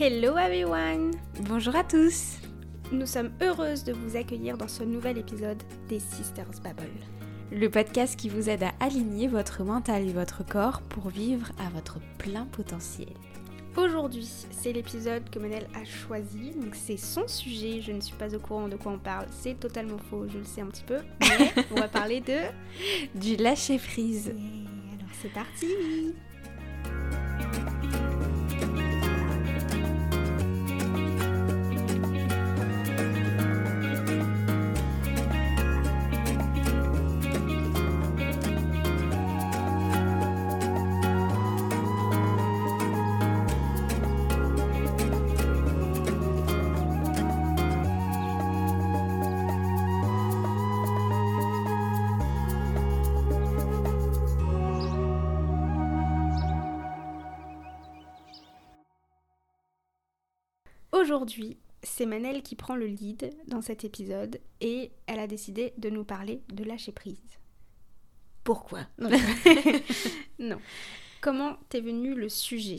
Hello everyone Bonjour à tous Nous sommes heureuses de vous accueillir dans ce nouvel épisode des Sisters Babble. Le podcast qui vous aide à aligner votre mental et votre corps pour vivre à votre plein potentiel. Aujourd'hui, c'est l'épisode que Manel a choisi, donc c'est son sujet, je ne suis pas au courant de quoi on parle, c'est totalement faux, je le sais un petit peu, mais on va parler de... Du lâcher prise. alors c'est parti Aujourd'hui, c'est Manel qui prend le lead dans cet épisode et elle a décidé de nous parler de lâcher prise. Pourquoi? Non. Comment t'es venu le sujet?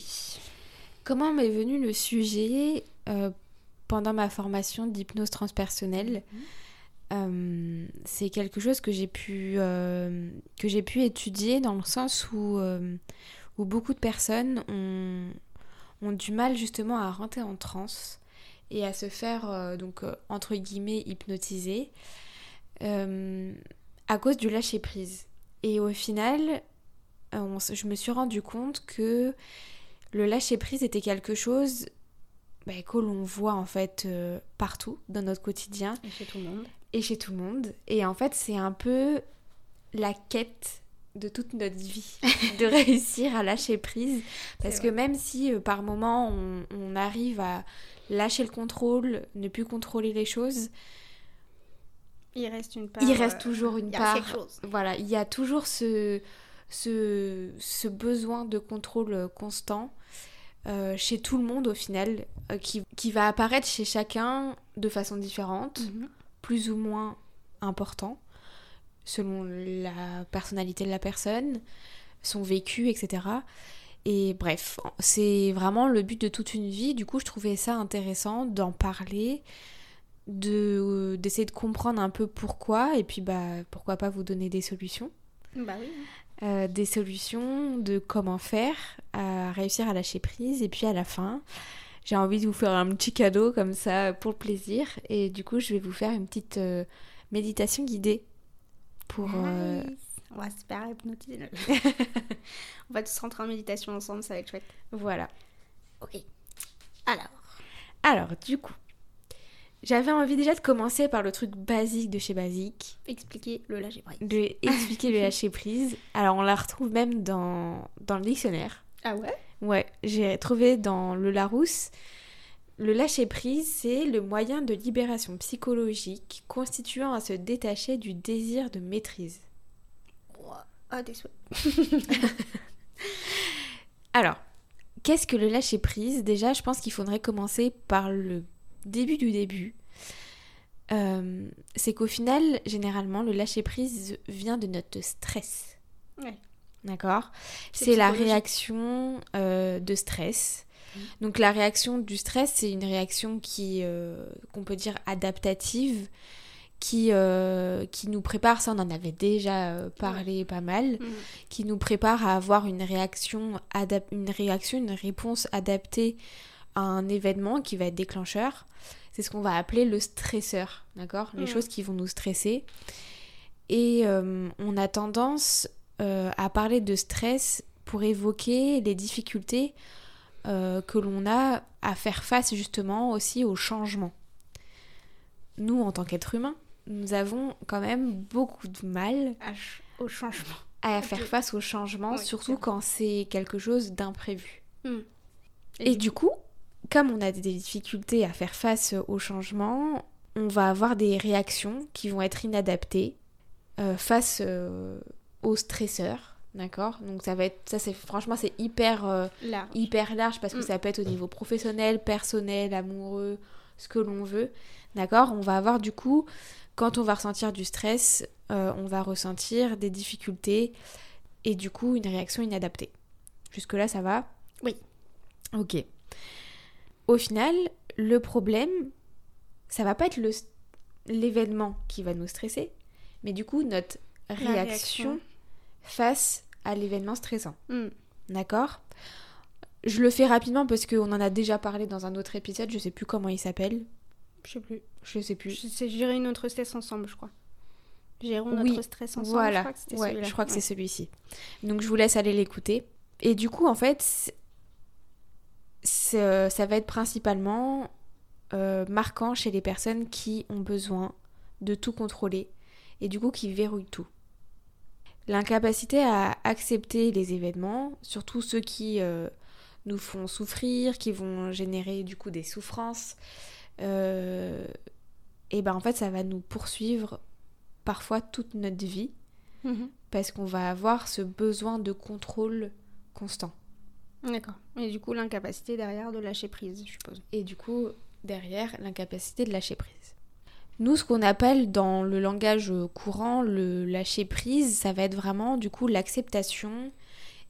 Comment m'est venu le sujet euh, pendant ma formation d'hypnose transpersonnelle euh, C'est quelque chose que j'ai pu, euh, que j'ai pu étudier dans le sens où, où beaucoup de personnes ont, ont du mal justement à rentrer en transe et à se faire donc entre guillemets hypnotiser à cause du lâcher prise. Et au final, je me suis rendu compte que le lâcher prise était quelque chose bah, que l'on voit en fait euh, partout dans notre quotidien. Et chez tout le monde. Et chez tout le monde. Et en fait, c'est un peu la quête de toute notre vie de réussir à lâcher prise. Parce que même si euh, par moment on, on, arrive à lâcher le contrôle, ne plus contrôler les choses, il reste une part. Il reste toujours une il y a part. quelque chose. Voilà, il y a toujours ce, ce, ce besoin de contrôle constant euh, chez tout le monde au final, euh, qui, qui, va apparaître chez chacun de façon différente, Mhm. plus ou moins important, selon la personnalité de la personne, son vécu, etc. Et bref, c'est vraiment le but de toute une vie. Du coup, je trouvais ça intéressant d'en parler, de d'essayer de comprendre un peu pourquoi, et puis bah pourquoi pas vous donner des solutions. Bah oui. Euh, des solutions de comment faire à réussir à lâcher prise. Et puis à la fin, j'ai envie de vous faire un petit cadeau comme ça pour le plaisir. Et du coup, je vais vous faire une petite euh, méditation guidée pour. euh. On va se faire hypnotiser. On va tous rentrer en méditation ensemble, ça va être chouette. Voilà. Ok. Alors. Alors, du coup, j'avais envie déjà de commencer par le truc basique de chez Basique, Expliquer le lâcher prise. de expliquer le lâcher prise. Alors, on la retrouve même dans, dans le dictionnaire. Ah ouais? Ouais, j'ai trouvé dans le Larousse. Le lâcher prise, c'est le moyen de libération psychologique constituant à se détacher du désir de maîtrise. Ah, des. Alors, qu'est-ce que le lâcher prise Déjà, je pense qu'il faudrait commencer par le début du début. Euh, c'est qu'au final, généralement, le lâcher prise vient de notre stress. Ouais. D'accord? C'est la réaction euh, de stress. Mhm. Donc la réaction du stress, c'est une réaction qui euh, qu'on peut dire adaptative, qui, euh, qui nous prépare, ça on en avait déjà euh, parlé pas mal, Mhm. qui nous prépare à avoir une réaction, une réaction, une réponse adaptée à un événement qui va être déclencheur. C'est ce qu'on va appeler le stresseur, d'accord? Les Mhm. choses qui vont nous stresser. Et euh, on a tendance à parler de stress pour évoquer les difficultés euh, que l'on a à faire face justement aussi au changement. Nous, en tant qu'êtres humains, nous avons quand même beaucoup de mal H au changement. à faire face au changement, Oui, surtout quand c'est quelque chose d'imprévu. Hmm. Et du coup, comme on a des difficultés à faire face au changement, on va avoir des réactions qui vont être inadaptées euh, face euh, au stresseur, d'accord Donc ça va être, ça c'est franchement c'est hyper euh, Large. hyper large parce que Mm. ça peut être au niveau professionnel, personnel, amoureux, ce que l'on veut, d'accord On va avoir du coup, quand on va ressentir du stress, euh, on va ressentir des difficultés et du coup une réaction inadaptée. Jusque là ça va? Oui. Ok. au final, le problème, ça va pas être le, l'événement qui va nous stresser, mais du coup notre réaction, réaction. face à l'événement stressant. Hmm. D'accord? Je le fais rapidement parce qu'on en a déjà parlé dans un autre épisode, je sais plus comment il s'appelle. Je sais plus. Je sais plus. Je- C'est gérer notre stress ensemble, je crois. Gérons Oui, notre stress ensemble. Voilà, Je crois que ouais, celui-là. je crois que Ouais. c'est celui-ci. Donc je vous laisse aller l'écouter. Et du coup, en fait, c'est- c'est, ça va être principalement euh, marquant chez les personnes qui ont besoin de tout contrôler et du coup qui verrouillent tout. L'incapacité à accepter les événements, surtout ceux qui euh, nous font souffrir, qui vont générer du coup des souffrances, euh, et ben en fait ça va nous poursuivre parfois toute notre vie Mhm. parce qu'on va avoir ce besoin de contrôle constant. D'accord. Et du coup, l'incapacité derrière de lâcher prise, je suppose. Et du coup, derrière, l'incapacité de lâcher prise. Nous, ce qu'on appelle dans le langage courant le lâcher prise, ça va être vraiment du coup l'acceptation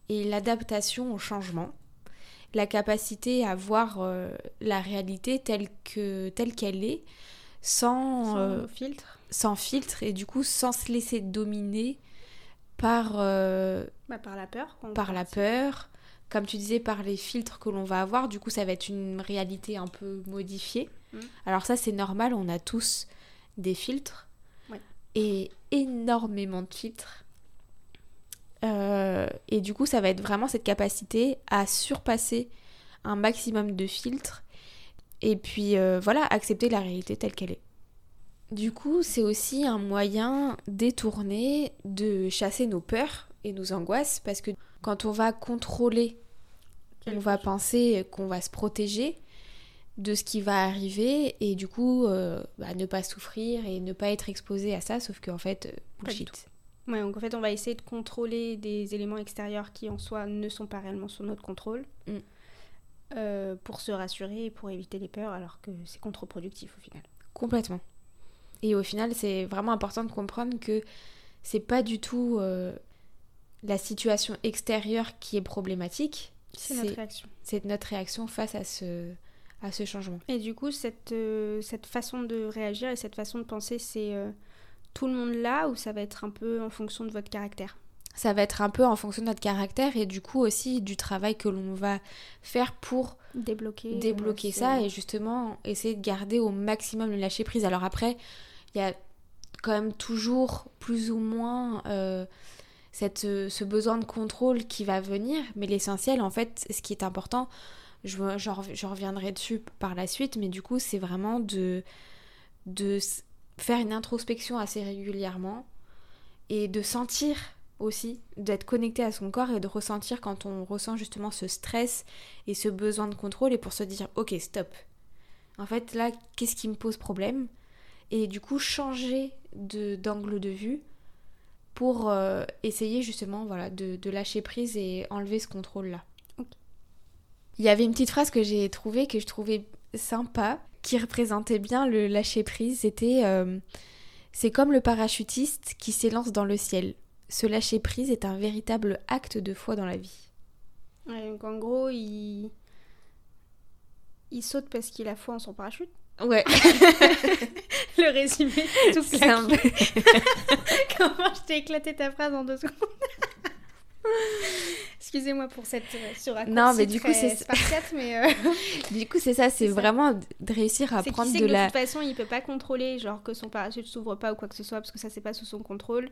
et l'adaptation au changement. La capacité à voir euh, la réalité telle que telle qu'elle est, sans, Sans euh, filtre. sans filtre et du coup sans se laisser dominer par euh, Bah, par la peur. par la peur, comme tu disais, par les filtres que l'on va avoir. Du coup, ça va être une réalité un peu modifiée. Mm. Alors ça, c'est normal, on a tous des filtres. Ouais. Et énormément de filtres. Euh, et du coup, ça va être vraiment cette capacité à surpasser un maximum de filtres. Et puis, euh, voilà, accepter la réalité telle qu'elle est. Du coup, c'est aussi un moyen détourné de chasser nos peurs et nos angoisses parce que quand on va contrôler, on va penser qu'on va se protéger de ce qui va arriver et du coup euh, bah, ne pas souffrir et ne pas être exposé à ça, sauf qu'en fait, euh, bullshit. Ouais, donc en fait, on va essayer de contrôler des éléments extérieurs qui en soi ne sont pas réellement sous notre contrôle. Mm. euh, pour se rassurer et pour éviter les peurs, alors que c'est contre-productif au final. Complètement. Et au final, c'est vraiment important de comprendre que c'est pas du tout euh, la situation extérieure qui est problématique, C'est notre réaction. c'est notre réaction face à ce, à ce changement. Et du coup, cette, euh, cette façon de réagir et cette façon de penser, c'est euh, tout le monde là ou ça va être un peu en fonction de votre caractère? Ça va être un peu en fonction de notre caractère et du coup aussi du travail que l'on va faire pour Débloquer. euh, débloquer ça et justement essayer de garder au maximum le lâcher prise. Alors après, il y a quand même toujours plus ou moins euh, cette, ce besoin de contrôle qui va venir, mais l'essentiel en fait, ce qui est important, je, reviendrai dessus par la suite, mais du coup c'est vraiment de, faire une introspection assez régulièrement et de sentir aussi, d'être connecté à son corps et de ressentir quand on ressent justement ce stress et ce besoin de contrôle et pour se dire ok stop. En fait là qu'est-ce qui me pose problème? Et du coup changer d'angle de vue pour euh, essayer justement voilà de, de lâcher prise et enlever ce contrôle là. Il y avait une petite phrase que j'ai trouvée que je trouvais sympa qui représentait bien le lâcher prise c'était euh, c'est comme le parachutiste qui s'élance dans le ciel. Ce lâcher prise est un véritable acte de foi dans la vie. Ouais, donc en gros, il... il saute parce qu'il a foi en son parachute. Ouais, Le résumé, tout peu- Comment je t'ai éclaté ta phrase en deux secondes? Excusez-moi pour cette euh, Non, mais du coup, c'est- spartiate, mais euh, Du coup, c'est ça, c'est vraiment de réussir à prendre de que de la. toute façon, il peut pas contrôler, genre que son parachute s'ouvre pas ou quoi que ce soit, parce que ça c'est pas sous son contrôle.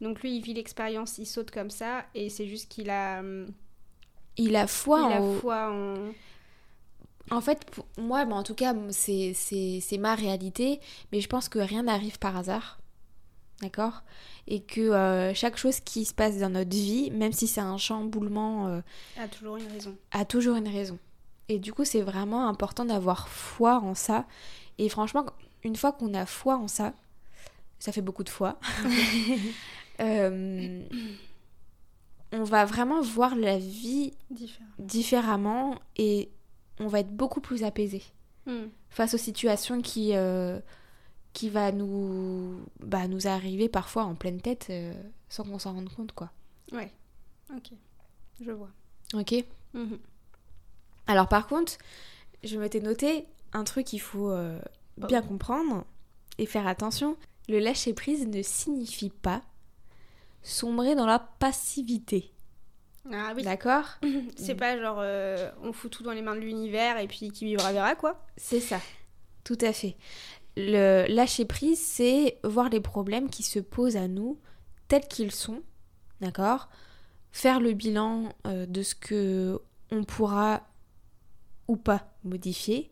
Donc lui, il vit l'expérience, il saute comme ça, et c'est juste qu'il a, Il a foi il a en. foi en. En fait, pour moi, mais en tout cas, c'est ma réalité, mais je pense que rien n'arrive par hasard. D'accord? Et que euh, chaque chose qui se passe dans notre vie, même si c'est un chamboulement, euh, a toujours une raison. a toujours une raison. Et du coup, c'est vraiment important d'avoir foi en ça. Et franchement, une fois qu'on a foi en ça, ça fait beaucoup de foi, euh, on va vraiment voir la vie différemment et on va être beaucoup plus apaisé Hum. face aux situations qui, qui va nous, bah, nous arriver parfois en pleine tête euh, sans qu'on s'en rende compte. quoi. Ouais. Ok. Je vois. Ok Mhm. Alors par contre, je m'étais noté un truc qu'il faut euh, Bah bien comprendre et faire attention. Le lâcher prise ne signifie pas sombrer dans la passivité. Ah oui. D'accord C'est pas genre euh, on fout tout dans les mains de l'univers et puis qui vivra verra quoi. C'est ça. Tout à fait. Le lâcher prise, c'est voir les problèmes qui se posent à nous tels qu'ils sont. D'accord? Faire le bilan euh, de ce que on pourra ou pas modifier.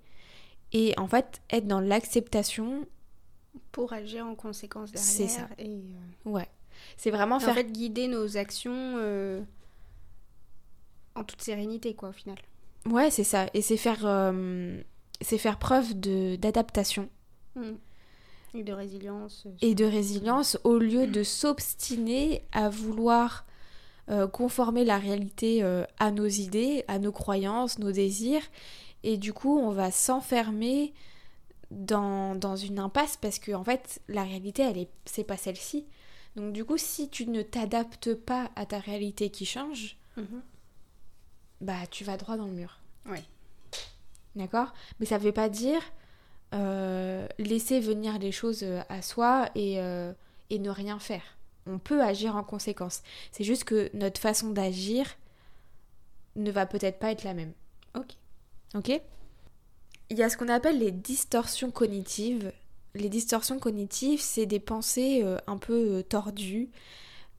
Et en fait, être dans l'acceptation, Pour agir en conséquence derrière. C'est ça. Et, euh, ouais. C'est vraiment en faire fait, guider nos actions euh, en toute sérénité quoi au final. Ouais, c'est ça. Et c'est faire, c'est faire preuve de, d'adaptation Et de résilience. euh, et de résilience au lieu de s'obstiner à vouloir euh, conformer la réalité euh, à nos idées, à nos croyances, nos désirs. Et du coup, on va s'enfermer dans, dans une impasse parce que, en fait, la réalité, elle est, c'est pas celle-ci. Donc, du coup, si tu ne t'adaptes pas à ta réalité qui change, Mhm. bah, tu vas droit dans le mur. Ouais. D'accord? Mais ça ne veut pas dire laisser venir les choses euh, à soi et, euh, et ne rien faire. On peut agir en conséquence. C'est juste que notre façon d'agir ne va peut-être pas être la même. Ok. Ok? Il y a ce qu'on appelle les distorsions cognitives. Les distorsions cognitives, c'est des pensées euh, un peu euh, tordues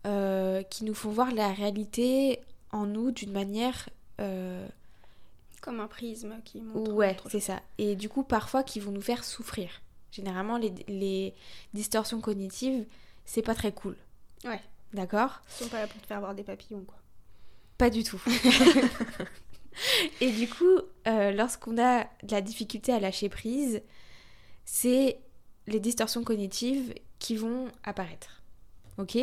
euh, qui nous font voir la réalité en nous d'une manière euh, Comme un prisme qui montre. Ouais, c'est ça. Et du coup, parfois, qui vont nous faire souffrir. Généralement, les, les distorsions cognitives, c'est pas très cool. Ouais. D'accord? Ils sont pas là pour te faire avoir des papillons quoi. Pas du tout. Et du coup, euh, lorsqu'on a de la difficulté à lâcher prise, c'est les distorsions cognitives qui vont apparaître. Ok?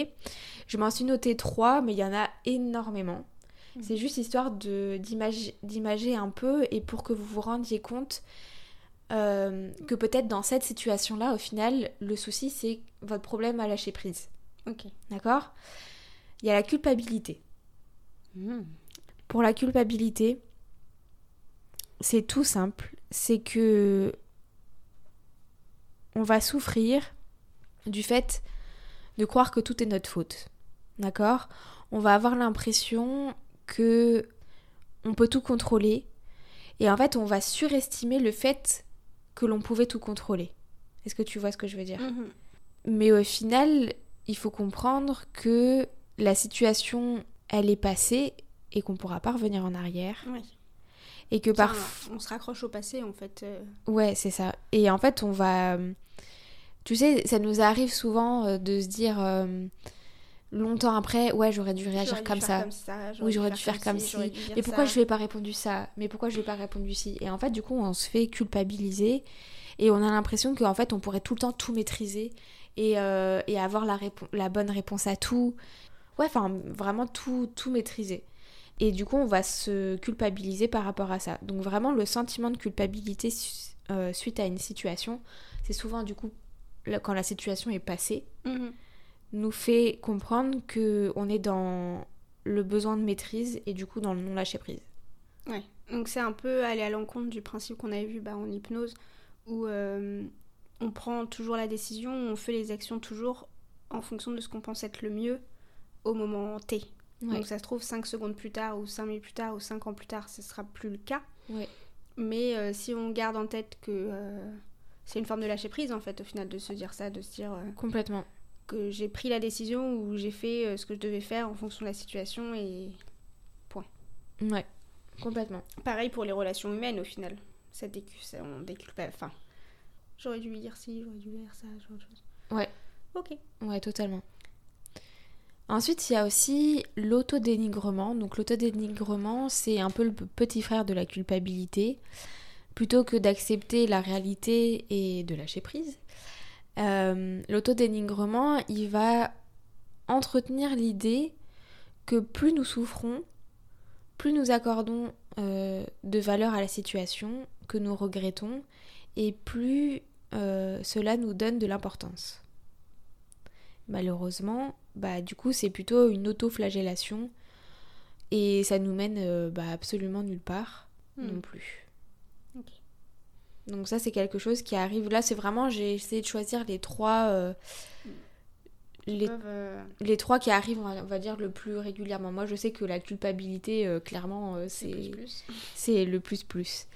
Je m'en suis noté trois, mais il y en a énormément. Mhm. C'est juste histoire d'imager un peu et pour que vous vous rendiez compte euh, que peut-être dans cette situation-là, au final, le souci, c'est votre problème à lâcher prise. Ok. D'accord? Il y a la culpabilité. Mm. Pour la culpabilité, c'est tout simple. C'est que on va souffrir du fait de croire que tout est notre faute. D'accord? On va avoir l'impression que on peut tout contrôler et en fait, on va surestimer le fait que l'on pouvait tout contrôler. Est-ce que tu vois ce que je veux dire? Mhm. mais au final, il faut comprendre que la situation, elle est passée et qu'on pourra pas revenir en arrière. Ouais. Et que parfois... on se raccroche au passé en fait. euh. Ouais, c'est ça. Et en fait, on va... Tu sais, ça nous arrive souvent euh, de se dire euh, longtemps après, ouais, j'aurais dû réagir J'aurais dû comme faire ça. comme ça, Oui, j'aurais dû faire comme dire Mais pourquoi ça. je lui ai pas répondu ça? Mais pourquoi je lui ai pas répondu ci? Et en fait, du coup, on se fait culpabiliser et on a l'impression qu'en fait, on pourrait tout le temps tout maîtriser et, euh, et avoir la, la bonne réponse à tout. Ouais, enfin, vraiment tout, tout maîtriser. Et du coup, on va se culpabiliser par rapport à ça. Donc vraiment, le sentiment de culpabilité su- euh, suite à une situation, c'est souvent du coup quand la situation est passée, Mhm. Nous fait comprendre que on est dans le besoin de maîtrise et du coup dans le non lâcher prise. Ouais. Donc c'est un peu aller à l'encontre du principe qu'on avait vu bah, en hypnose où euh, on prend toujours la décision, on fait les actions toujours en fonction de ce qu'on pense être le mieux au moment T. Ouais. Donc ça se trouve 5 secondes plus tard ou 5 minutes plus tard ou 5 ans plus tard, ce sera plus le cas. Ouais. Mais euh, si on garde en tête que euh, c'est une forme de lâcher prise en fait au final de se dire ça, de se dire Complètement. Que j'ai pris la décision ou j'ai fait euh, ce que je devais faire en fonction de la situation et Ouais. Complètement. pareil pour les relations humaines au final. Ça décu ça, on déculpe enfin j'aurais dû lui dire ci, j'aurais dû lui dire ça, genre autre chose. Ouais. OK. Ouais, totalement. Ensuite, il y a aussi l'autodénigrement. Donc l'autodénigrement, c'est un peu le petit frère de la culpabilité. Plutôt que d'accepter la réalité et de lâcher prise, euh, l'autodénigrement, il va entretenir l'idée que plus nous souffrons, plus nous accordons euh, de valeur à la situation que nous regrettons, et plus euh, cela nous donne de l'importance. Malheureusement, bah, du coup, c'est plutôt une auto-flagellation et ça nous mène euh, bah, absolument nulle part Hmm. non plus. Donc ça, c'est quelque chose qui arrive. Là, c'est vraiment, j'ai essayé de choisir les trois... euh, les, euh, les trois qui arrivent, on va, dire, le plus régulièrement. Moi, je sais que la culpabilité, euh, clairement, c'est c'est le plus plus.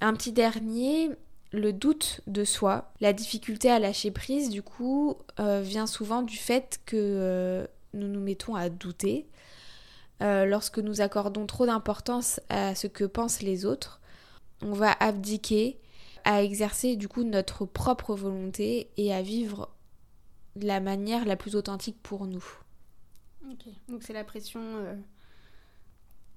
Un petit dernier, le doute de soi. La difficulté à lâcher prise, du coup, vient souvent du fait que nous nous mettons à douter. Lorsque nous accordons trop d'importance à ce que pensent les autres, on va abdiquer à exercer du coup notre propre volonté et à vivre de la manière la plus authentique pour nous. Ok. Donc c'est la pression. euh,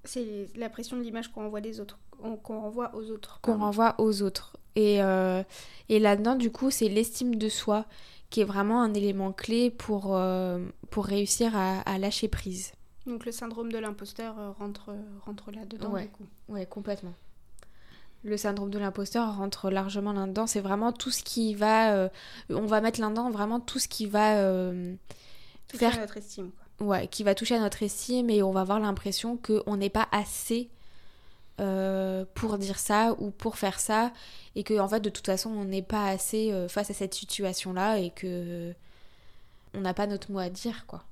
C'est la pression de l'image qu'on renvoie des autres, qu'on renvoie aux autres. qu'on renvoie aux autres. Et, euh, et là-dedans, du coup, c'est l'estime de soi qui est vraiment un élément clé pour, euh, pour réussir à, à lâcher prise. Donc le syndrome de l'imposteur rentre, rentre là-dedans Ouais. du coup. Ouais, complètement. Le syndrome de l'imposteur rentre largement là-dedans. C'est vraiment tout ce qui va... euh, on va mettre là-dedans vraiment tout ce qui va... euh, Tout Faire- faire notre estime. Quoi. ouais, qui va toucher à notre estime et on va avoir l'impression qu'on n'est pas assez euh, pour dire ça ou pour faire ça et que en fait de toute façon on n'est pas assez face à cette situation là et que on n'a pas notre mot à dire quoi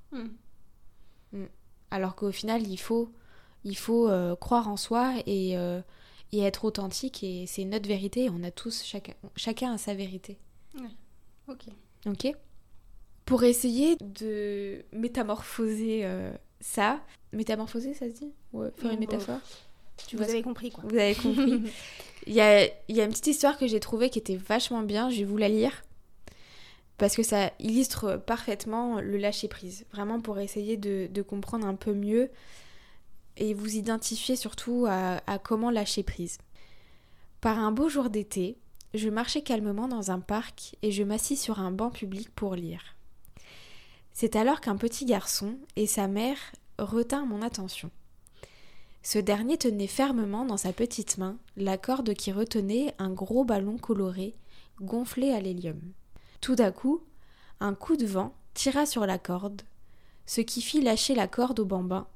Hmm. alors qu'au final il faut il faut croire en soi et, et être authentique et c'est notre vérité on a tous chacun chacun a sa vérité Ok. Ok. Pour essayer de métamorphoser euh, ça. Métamorphoser, ça se dit? Ouais, faire une Bon. métaphore. Tu Vous avez compris quoi. Vous avez compris. Il y a, il y a une petite histoire que j'ai trouvée qui était vachement bien. Je vais vous la lire. Parce que ça illustre parfaitement le lâcher-prise. Vraiment pour essayer de, de comprendre un peu mieux et vous identifier surtout à, à comment lâcher prise. Par un beau jour d'été, je marchais calmement dans un parc et je m'assis sur un banc public pour lire. C'est alors qu'un petit garçon et sa mère retinrent mon attention. Ce dernier tenait fermement dans sa petite main la corde qui retenait un gros ballon coloré gonflé à l'hélium. Tout à coup, un coup de vent tira sur la corde, ce qui fit lâcher la corde au bambin,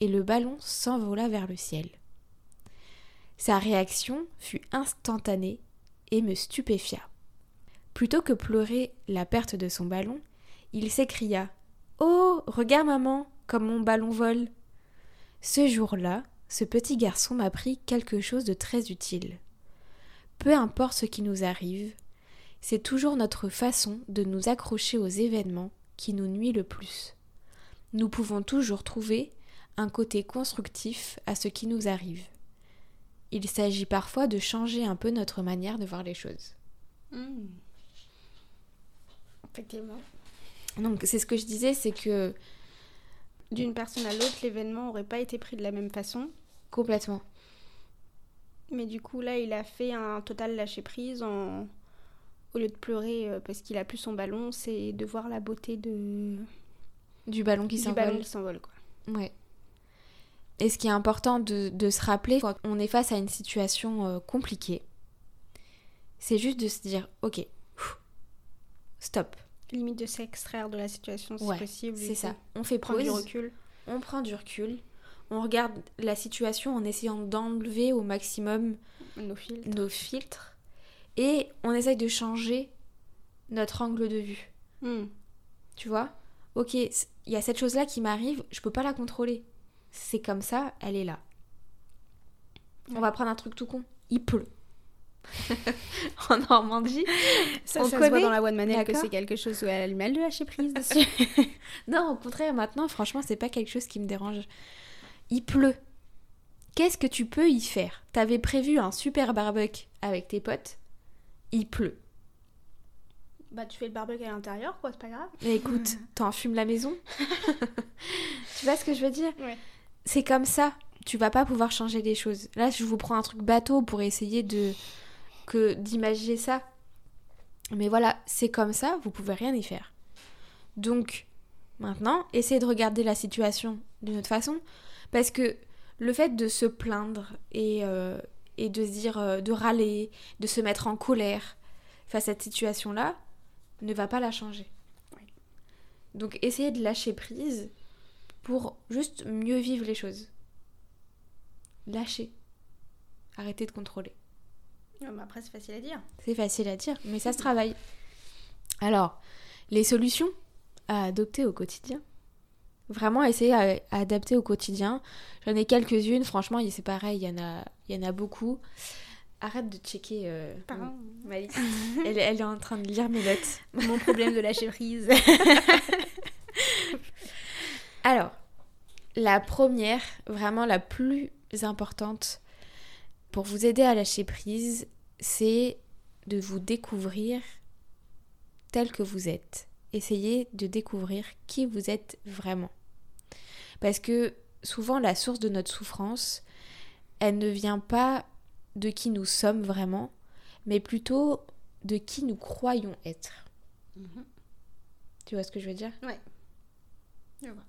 et le ballon s'envola vers le ciel. Sa réaction fut instantanée et me stupéfia. Plutôt que pleurer la perte de son ballon, il s'écria Oh, regarde maman, comme mon ballon vole. Ce jour-là, ce petit garçon m'apprit quelque chose de très utile. Peu importe ce qui nous arrive, c'est toujours notre façon de nous accrocher aux événements qui nous nuit le plus. Nous pouvons toujours trouver un côté constructif à ce qui nous arrive. Il s'agit parfois de changer un peu notre manière de voir les choses. Hmm. Effectivement. Donc c'est ce que je disais, c'est que D'une personne à l'autre, l'événement aurait pas été pris de la même façon. complètement. Mais du coup, là, il a fait un total lâcher prise en. Au lieu de pleurer euh, parce qu'il a plus son ballon, c'est de voir la beauté de... Du ballon qui du s'envole. ballon qui s'envole. quoi. Ouais. Et ce qui est important de, de se rappeler quand on est face à une situation euh, compliquée, c'est juste de se dire, ok, stop, Limite de s'extraire de la situation si Ouais, possible. c'est ça. On fait Prendre pause, du recul. on prend du recul, on regarde la situation en essayant d'enlever au maximum Nos filtres et on essaye de changer notre angle de vue. Hmm. Tu vois? Ok, il y a cette chose-là qui m'arrive, je peux pas la contrôler. C'est comme ça, elle est là. On va prendre un truc tout con. Il pleut. en Normandie. Ça, On ça se voit connaît dans la de Manel que c'est quelque chose où elle a du mal de lâcher prise dessus. Non, au contraire, maintenant, franchement, c'est pas quelque chose qui me dérange. Il pleut. Qu'est-ce que tu peux y faire? T'avais prévu un super barbecue avec tes potes. Il pleut. bah, tu fais le barbecue à l'intérieur, quoi, c'est pas grave. Mais écoute, t'en fumes la maison Tu vois ce que je veux dire? Ouais. C'est comme ça. Tu vas pas pouvoir changer les choses. Là, je vous prends un truc bateau pour essayer de que d'imaginer ça. Mais voilà, c'est comme ça, vous pouvez rien y faire. Donc, maintenant, essayez de regarder la situation d'une autre façon. Parce que le fait de se plaindre et, euh, et de se dire, euh, de râler, de se mettre en colère face à cette situation-là, ne va pas la changer. Donc, essayez de lâcher prise pour juste mieux vivre les choses. Lâchez. Arrêtez de contrôler. après, c'est facile à dire. C'est facile à dire, mais ça se travaille. Alors, les solutions à adopter au quotidien. Vraiment essayer à, adapter au quotidien. J'en ai quelques-unes, franchement, c'est pareil, il y, en a, il y en a beaucoup. Arrête de checker. Euh, Pardon. elle, elle, est en train de lire mes notes. Mon problème de lâcher prise. Alors, la première, vraiment la plus importante pour vous aider à lâcher prise, c'est de vous découvrir tel que vous êtes. Essayez de découvrir qui vous êtes vraiment. Parce que souvent la source de notre souffrance, elle ne vient pas de qui nous sommes vraiment, mais plutôt de qui nous croyons être. Mhm. Tu vois ce que je veux dire? Ouais. Je vois.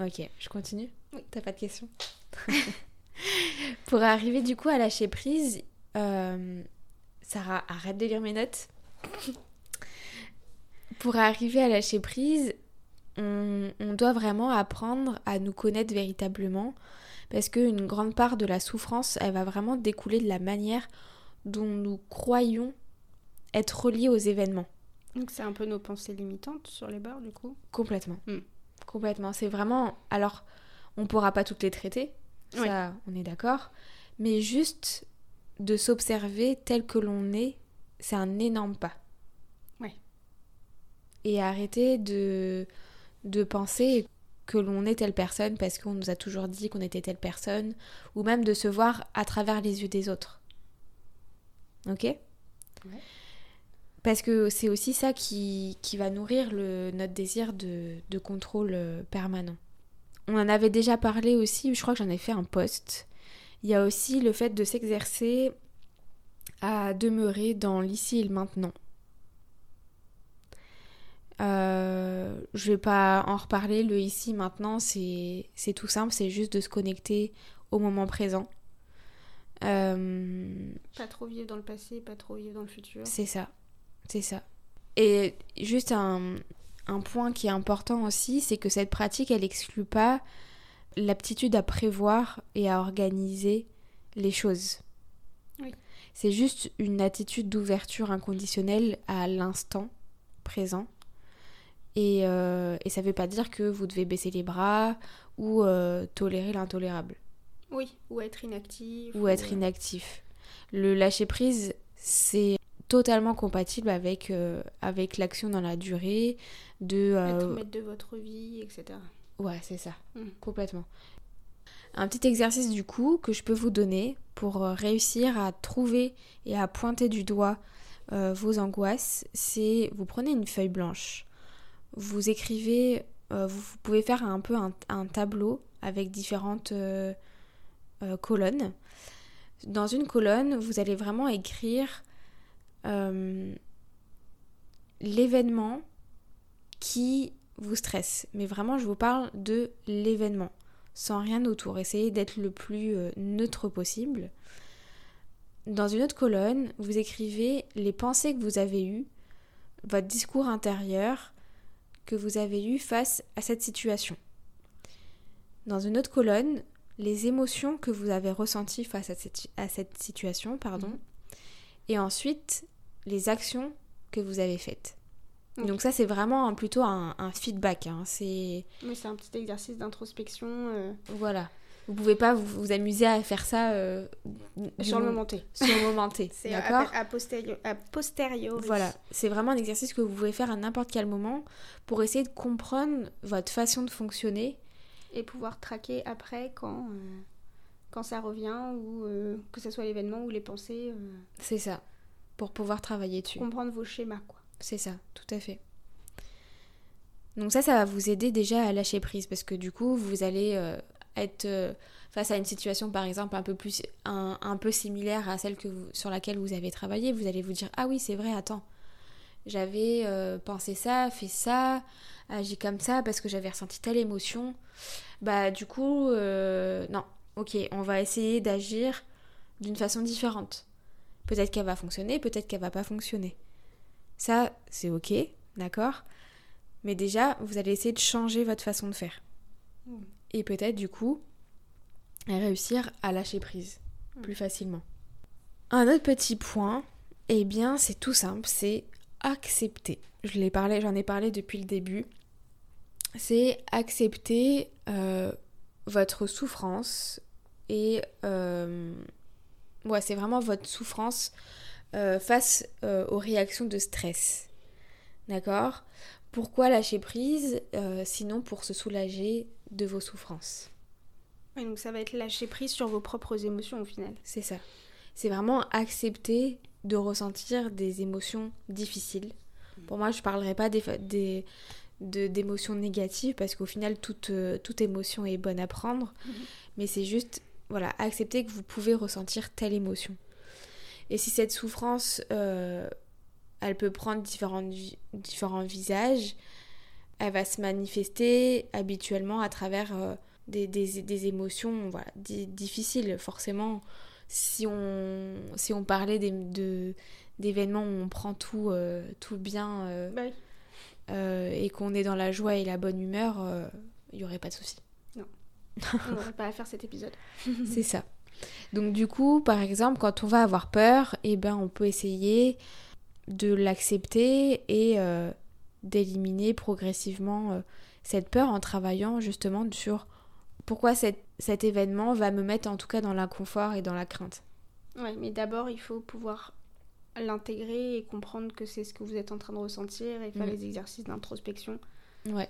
Ok, je continue Oui. T'as pas de questions Pour arriver du coup à lâcher prise, euh, Sarah, arrête de lire mes notes. Pour arriver à lâcher prise, on, doit vraiment apprendre à nous connaître véritablement parce qu'une grande part de la souffrance, elle va vraiment découler de la manière dont nous croyons être reliés aux événements. Donc c'est un peu nos pensées limitantes sur les bords du coup Complètement. Hmm. Complètement. C'est vraiment... Alors, on ne pourra pas toutes les traiter, ça on est d'accord, mais juste de s'observer tel que l'on est, c'est un énorme pas. Ouais. Et arrêter de, de penser que l'on est telle personne parce qu'on nous a toujours dit qu'on était telle personne, ou même de se voir à travers les yeux des autres. Ok? Ouais. Parce que c'est aussi ça qui, qui va nourrir le, notre désir de, de contrôle euh, permanent. On en avait déjà parlé aussi, je crois que j'en ai fait un post il y a aussi le fait de s'exercer à demeurer dans l'ici et le maintenant. Euh, je vais pas en reparler, le ici maintenant c'est tout simple, c'est juste de se connecter au moment présent. Euh, pas trop vivre dans le passé, pas trop vivre dans le futur. C'est ça, c'est ça. Et juste un, un, point qui est important aussi, c'est que cette pratique, elle exclut pas l'aptitude à prévoir et à organiser les choses. C'est juste une attitude d'ouverture inconditionnelle à l'instant présent. Et, euh, et ça ne veut pas dire que vous devez baisser les bras ou euh, tolérer l'intolérable. Oui, ou être inactif. Ou, être euh, inactif. Le lâcher prise, c'est totalement compatible avec, avec l'action dans la durée, de... Être maître de votre vie, etc. Ouais, c'est ça, mm. complètement. Un petit exercice du coup que je peux vous donner pour euh, réussir à trouver et à pointer du doigt euh, vos angoisses, c'est vous prenez une feuille blanche, vous écrivez, euh, vous, pouvez faire un peu un, tableau avec différentes colonnes. Dans une colonne, vous allez vraiment écrire l'événement qui vous stresse. Mais vraiment, je vous parle de l'événement, sans rien autour. Essayez d'être le plus euh, neutre possible. Dans une autre colonne, vous écrivez les pensées que vous avez eues, votre discours intérieur que vous avez eu face à cette situation. Dans une autre colonne, les émotions que vous avez ressenties face à cette, à cette situation, pardon. Mhm. Et ensuite, les actions que vous avez faites. Donc ça, c'est vraiment plutôt un, feedback. Hein. C'est... Oui, c'est un petit exercice d'introspection. Euh. Voilà. Vous pouvez pas vous, amuser à faire ça euh, sur le moment T. Sur le moment T. c'est à, à, posteriori. Voilà. C'est vraiment un exercice que vous pouvez faire à n'importe quel moment pour essayer de comprendre votre façon de fonctionner. Et pouvoir traquer après quand, euh, quand ça revient ou que ce soit l'événement ou les pensées. C'est ça. Pour pouvoir travailler dessus. Comprendre vos schémas, quoi. C'est ça, tout à fait. Donc ça, ça va vous aider déjà à lâcher prise parce que du coup, vous allez euh, être euh, face à une situation, par exemple, un peu plus, un, peu similaire à celle que sur laquelle vous avez travaillé. Vous allez vous dire, ah oui, c'est vrai, attends, j'avais euh, pensé ça, fait ça, agi comme ça parce que j'avais ressenti telle émotion. Bah du coup, non, ok, on va essayer d'agir d'une façon différente. Peut-être qu'elle va fonctionner, peut-être qu'elle va pas fonctionner. Ça, c'est ok, d'accord Mais déjà, vous allez essayer de changer votre façon de faire. Mm. Et peut-être, du coup, réussir à lâcher prise mm. plus facilement. Un autre petit point, eh bien, c'est tout simple, c'est accepter. Je l'ai parlé, j'en ai parlé depuis le début. C'est accepter euh, votre souffrance et euh, ouais, c'est vraiment votre souffrance euh, face aux réactions de stress. D'accord? Pourquoi lâcher prise Sinon pour se soulager de vos souffrances? donc ça va être lâcher prise sur vos propres émotions au final. C'est ça. C'est vraiment accepter de ressentir des émotions difficiles. Pour moi, je ne parlerai pas des, d'émotions négatives parce qu'au final, toute, euh, toute émotion est bonne à prendre. Mhm. Mais c'est juste, voilà, accepter que vous pouvez ressentir telle émotion. Et si cette souffrance, euh, elle peut prendre différents, différents visages, elle va se manifester habituellement à travers euh, des, des, des, émotions voilà, difficiles. Forcément, si on, si on parlait d'événements où on prend tout, euh, tout bien bah et qu'on est dans la joie et la bonne humeur, il n'y aurait pas de souci. On n'aurait pas à faire cet épisode. C'est ça. Donc du coup, par exemple, quand on va avoir peur, eh ben, on peut essayer de l'accepter et d'éliminer progressivement cette peur en travaillant justement sur pourquoi cet événement va me mettre en tout cas dans l'inconfort et dans la crainte. Oui, mais d'abord, il faut pouvoir l'intégrer et comprendre que c'est ce que vous êtes en train de ressentir et faire mm. les exercices d'introspection. Ouais.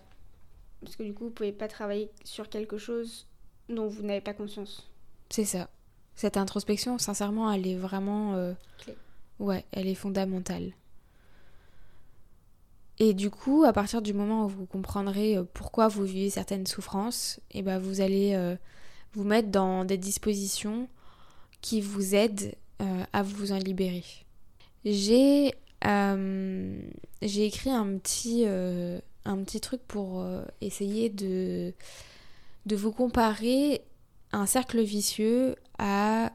Parce que du coup, vous pouvez pas travailler sur quelque chose dont vous n'avez pas conscience. C'est ça. Cette introspection, sincèrement, elle est vraiment... Euh, ouais, elle est fondamentale. Et du coup, à partir du moment où vous comprendrez euh, pourquoi vous vivez certaines souffrances, et eh ben vous allez euh, vous mettre dans des dispositions qui vous aident euh, à vous en libérer. J'ai j'ai écrit un petit, un petit truc pour essayer de, de vous comparer un cercle vicieux à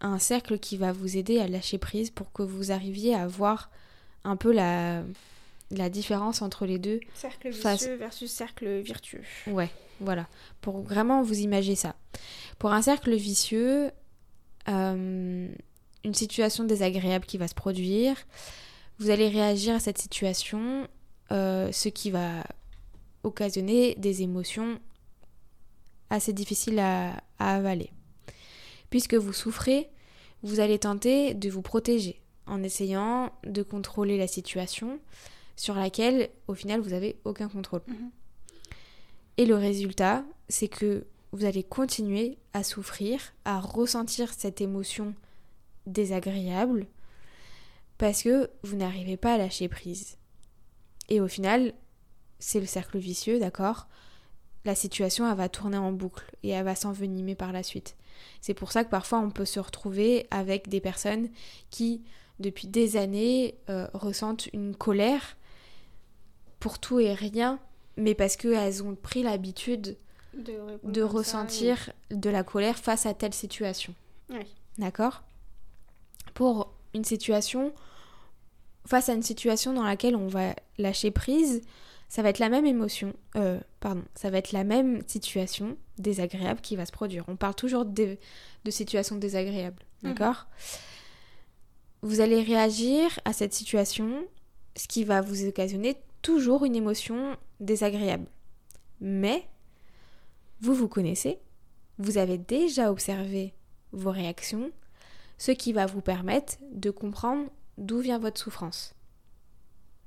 un cercle qui va vous aider à lâcher prise pour que vous arriviez à voir un peu la, la différence entre les deux. Cercle vicieux versus cercle vertueux. Ouais, voilà. Pour vraiment vous imaginer ça. Pour un cercle vicieux, euh, une situation désagréable qui va se produire, vous allez réagir à cette situation, euh, ce qui va occasionner des émotions assez difficiles à, à avaler. Puisque vous souffrez, vous allez tenter de vous protéger en essayant de contrôler la situation, sur laquelle, au final, vous n'avez aucun contrôle. Mhm. Et le résultat, c'est que vous allez continuer à souffrir, à ressentir cette émotion désagréable, parce que vous n'arrivez pas à lâcher prise. Et au final, c'est le cercle vicieux, d'accord? La situation, elle va tourner en boucle et elle va s'envenimer par la suite. C'est pour ça que parfois on peut se retrouver avec des personnes qui, depuis des années, euh, ressentent une colère pour tout et rien, mais parce qu'elles ont pris l'habitude de, ressentir de la colère face à telle situation. D'accord? Pour une situation, face à une situation dans laquelle on va lâcher prise, ça va être la même émotion, euh, pardon, ça va être la même situation désagréable qui va se produire. On parle toujours de, de situations désagréables, mhm. d'accord? Vous allez réagir à cette situation, ce qui va vous occasionner toujours une émotion désagréable. Mais vous vous connaissez, vous avez déjà observé vos réactions, ce qui va vous permettre de comprendre d'où vient votre souffrance.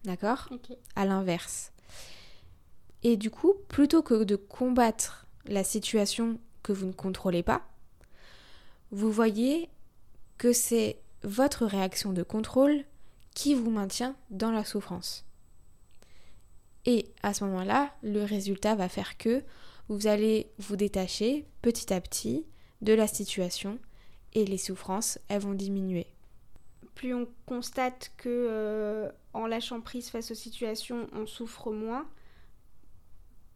D'accord À l'inverse. Et du coup, plutôt que de combattre la situation que vous ne contrôlez pas, vous voyez que c'est votre réaction de contrôle qui vous maintient dans la souffrance. Et à ce moment-là, le résultat va faire que vous allez vous détacher petit à petit de la situation et les souffrances, elles vont diminuer. Plus on constate que euh, en lâchant prise face aux situations, on souffre moins,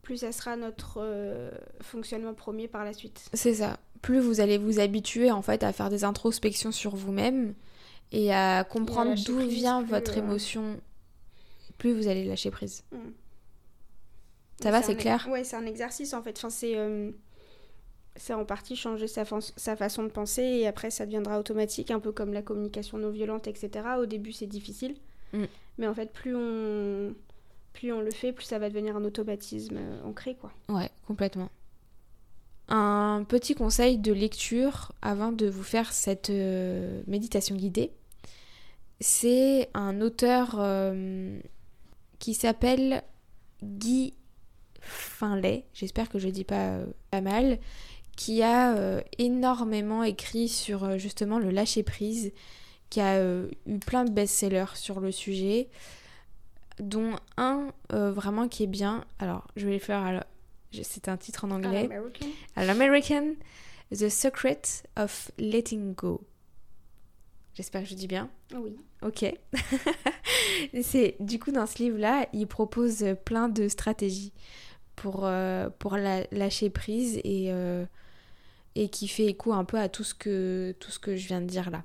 plus ça sera notre euh, fonctionnement premier par la suite. C'est ça. Plus vous allez vous habituer en fait à faire des introspections sur vous-même et à comprendre d'où vient votre euh, émotion plus vous allez lâcher prise. Mm. Ça va, c'est clair? Ouais, c'est un exercice en fait. Enfin, c'est. Euh, c'est en partie changer sa, sa, façon de penser et après ça deviendra automatique, un peu comme la communication non violente, etc. Au début c'est difficile, mm. mais en fait plus on, plus on le fait, plus ça va devenir un automatisme euh, ancré. quoi. Ouais, complètement. Un petit conseil de lecture avant de vous faire cette euh, méditation guidée, c'est un auteur euh, qui s'appelle Guy Finlay, j'espère que je dis pas, pas mal, qui a euh, énormément écrit sur euh, justement le lâcher prise, qui a euh, eu plein de best-sellers sur le sujet, dont un vraiment qui est bien. Alors, je vais le faire. C'est un titre en anglais. À l'American. The Secret of Letting Go. J'espère que je dis bien. Oui. Ok. c'est du coup dans ce livre-là, il propose plein de stratégies pour, pour la, lâcher prise et et qui fait écho un peu à tout ce que, tout ce que je viens de dire là.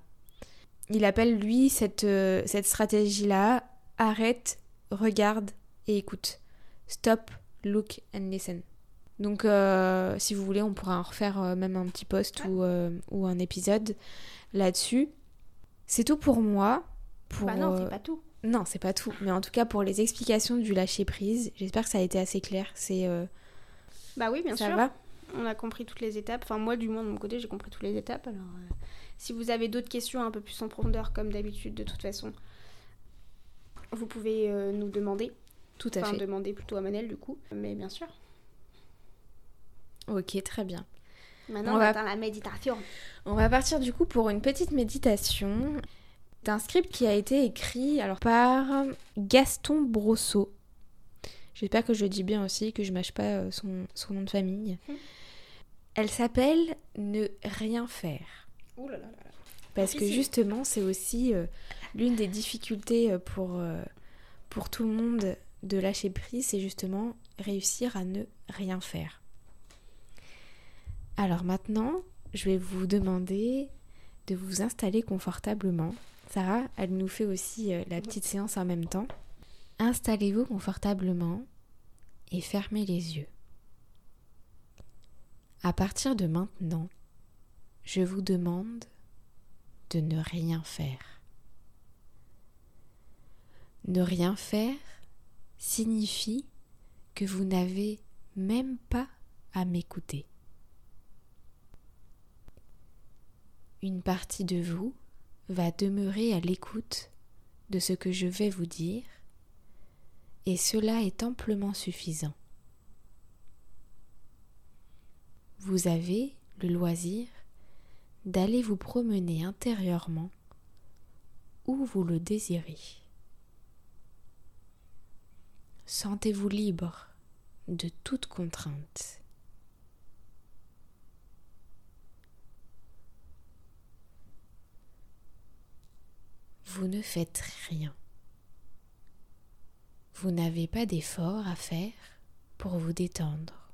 Il appelle lui cette, euh, cette stratégie-là arrête, regarde et écoute. Stop, look and listen. Donc euh, si vous voulez, on pourra en refaire euh, même un petit post ou, ou, un épisode là-dessus. C'est tout pour moi. Pour, bah non, c'est pas tout. Non, c'est pas tout. Mais en tout cas, pour les explications du lâcher prise, j'espère que ça a été assez clair. C'est. bah oui, bien sûr. Ça va? On a compris toutes les étapes. Enfin, moi, du moins, de mon côté, j'ai compris toutes les étapes. Alors, euh, si vous avez d'autres questions un peu plus en profondeur, comme d'habitude, de toute façon, vous pouvez euh, nous demander. Tout à enfin, fait. demander plutôt à Manel, du coup. Mais bien sûr. Ok, très bien. Maintenant, on, va la méditation. On va partir du coup pour une petite méditation d'un script qui a été écrit alors par Gaston Brosseau. J'espère que je le dis bien aussi, que je mâche pas euh, son, son nom de famille. Hum. Elle s'appelle Ne rien faire. Ouh là là Parce que justement, c'est aussi euh, l'une des difficultés euh, pour, pour tout le monde de lâcher prise, c'est justement réussir à ne rien faire. Alors maintenant, je vais vous demander de vous installer confortablement. Sarah, elle nous fait aussi la petite séance en même temps. Installez-vous confortablement et fermez les yeux. À partir de maintenant, je vous demande de ne rien faire. Ne rien faire signifie que vous n'avez même pas à m'écouter. Une partie de vous va demeurer à l'écoute de ce que je vais vous dire et cela est amplement suffisant. Vous avez le loisir d'aller vous promener intérieurement où vous le désirez. Sentez-vous libre de toute contrainte. Vous ne faites rien. Vous n'avez pas d'effort à faire pour vous détendre.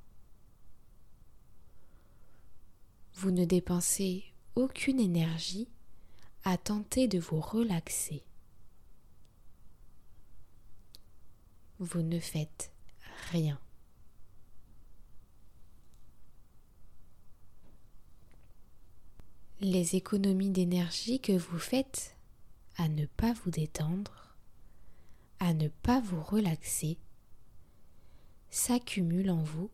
Vous ne dépensez aucune énergie à tenter de vous relaxer. Vous ne faites rien. Les économies d'énergie que vous faites à ne pas vous détendre à ne pas vous relaxer s'accumulent en vous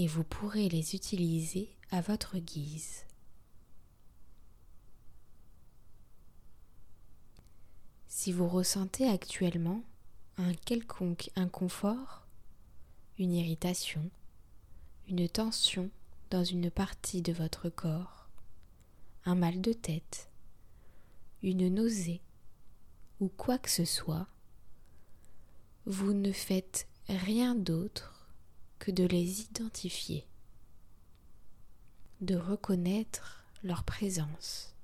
et vous pourrez les utiliser à votre guise. Si vous ressentez actuellement un quelconque inconfort, une irritation, une tension dans une partie de votre corps, un mal de tête, une nausée, ou quoi que ce soit, vous ne faites rien d'autre que de les identifier, de reconnaître leur présence.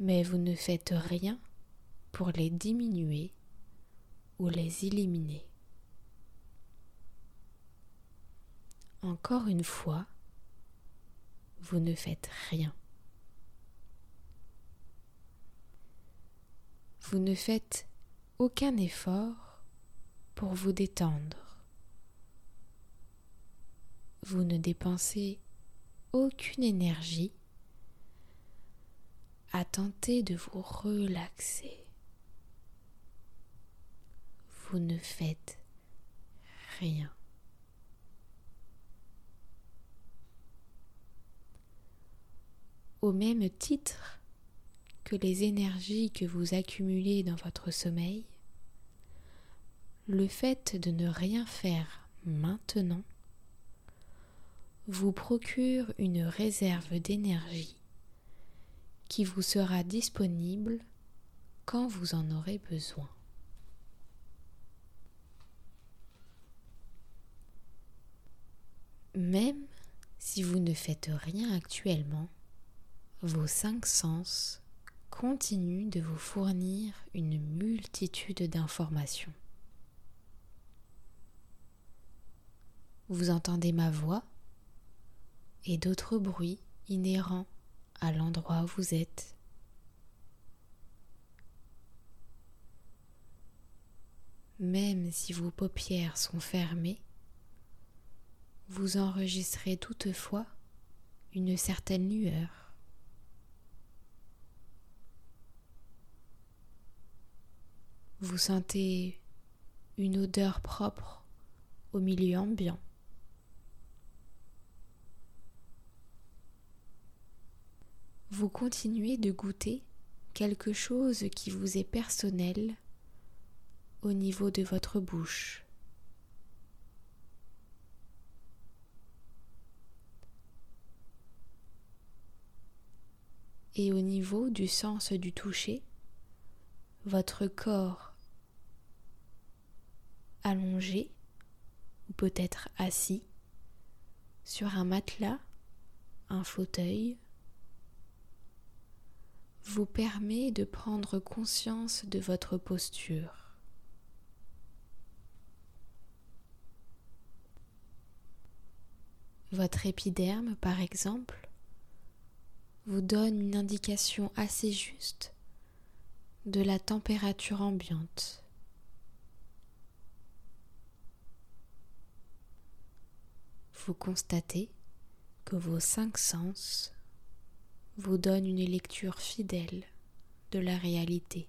Mais vous ne faites rien pour les diminuer ou les éliminer. Encore une fois, vous ne faites rien. vous ne faites aucun effort pour vous détendre. vous ne dépensez aucune énergie à tenter de vous relaxer. Vous ne faites rien. Au même titre que les énergies que vous accumulez dans votre sommeil, le fait de ne rien faire maintenant vous procure une réserve d'énergie qui vous sera disponible quand vous en aurez besoin. Même si vous ne faites rien actuellement, vos cinq sens continuent de vous fournir une multitude d'informations. Vous entendez ma voix et d'autres bruits inhérents à l'endroit où vous êtes. Même si vos paupières sont fermées, vous enregistrez toutefois une certaine lueur. Vous sentez une odeur propre au milieu ambiant. Vous continuez de goûter quelque chose qui vous est personnel au niveau de votre bouche. et au niveau du sens du toucher, votre corps allongé ou peut-être assis sur un matelas, un fauteuil, vous permet de prendre conscience de votre posture. Votre épiderme, par exemple, vous donne une indication assez juste de la température ambiante. Vous constatez que vos cinq sens vous donnent une lecture fidèle de la réalité.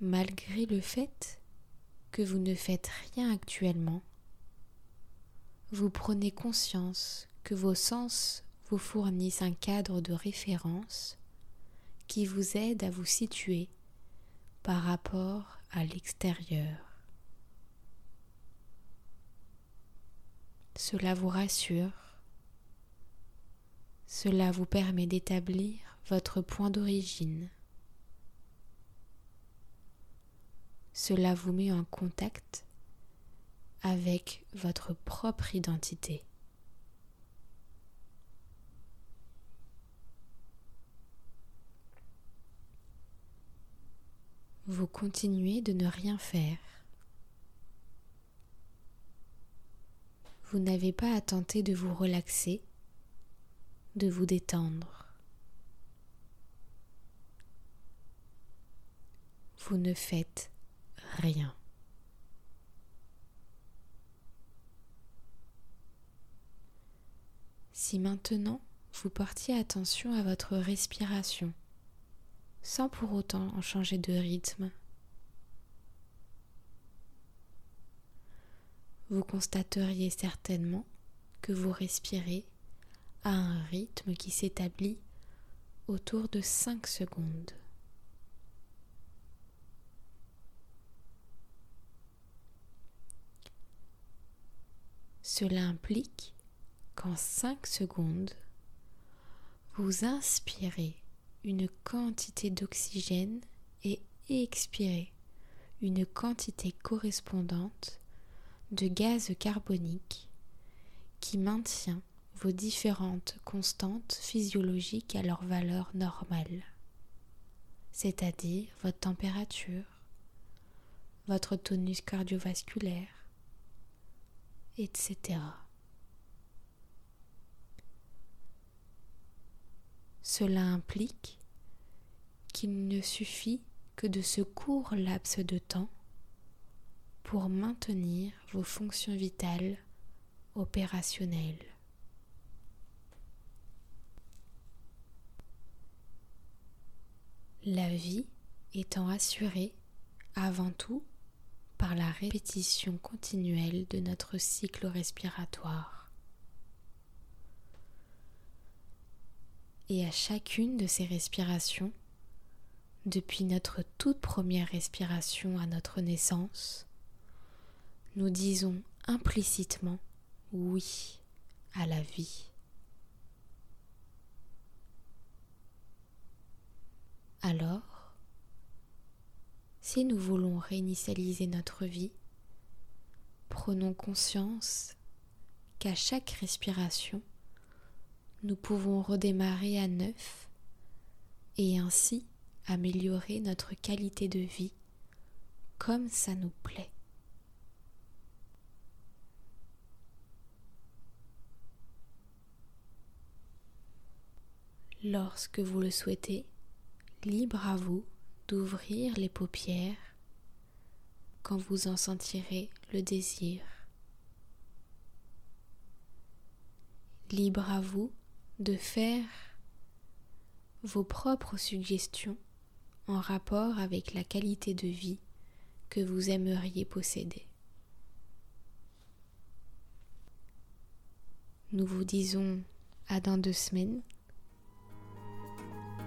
Malgré le fait que vous ne faites rien actuellement, vous prenez conscience que vos sens vous fournissent un cadre de référence qui vous aide à vous situer par rapport à l'extérieur. Cela vous rassure, cela vous permet d'établir votre point d'origine cela vous met en contact avec votre propre identité. Vous continuez de ne rien faire. Vous n'avez pas à tenter de vous relaxer, de vous détendre. Vous ne faites rien. Si maintenant vous portiez attention à votre respiration, sans pour autant en changer de rythme, vous constateriez certainement que vous respirez à un rythme qui s'établit autour de 5 secondes. Cela implique qu'en 5 secondes, vous inspirez une quantité d'oxygène et expirez une quantité correspondante de gaz carbonique qui maintient vos différentes constantes physiologiques à leur valeur normale, c'est-à-dire votre température, votre tonus cardiovasculaire, etc. Cela implique qu'il ne suffit que de ce court laps de temps pour maintenir vos fonctions vitales opérationnelles. La vie étant assurée avant tout par la répétition continuelle de notre cycle respiratoire. Et à chacune de ces respirations, depuis notre toute première respiration à notre naissance, nous disons implicitement oui à la vie. Alors, si nous voulons réinitialiser notre vie, prenons conscience qu'à chaque respiration, nous pouvons redémarrer à neuf et ainsi améliorer notre qualité de vie comme ça nous plaît. Lorsque vous le souhaitez, libre à vous d'ouvrir les paupières quand vous en sentirez le désir. Libre à vous de faire vos propres suggestions en rapport avec la qualité de vie que vous aimeriez posséder. Nous vous disons à dans deux semaines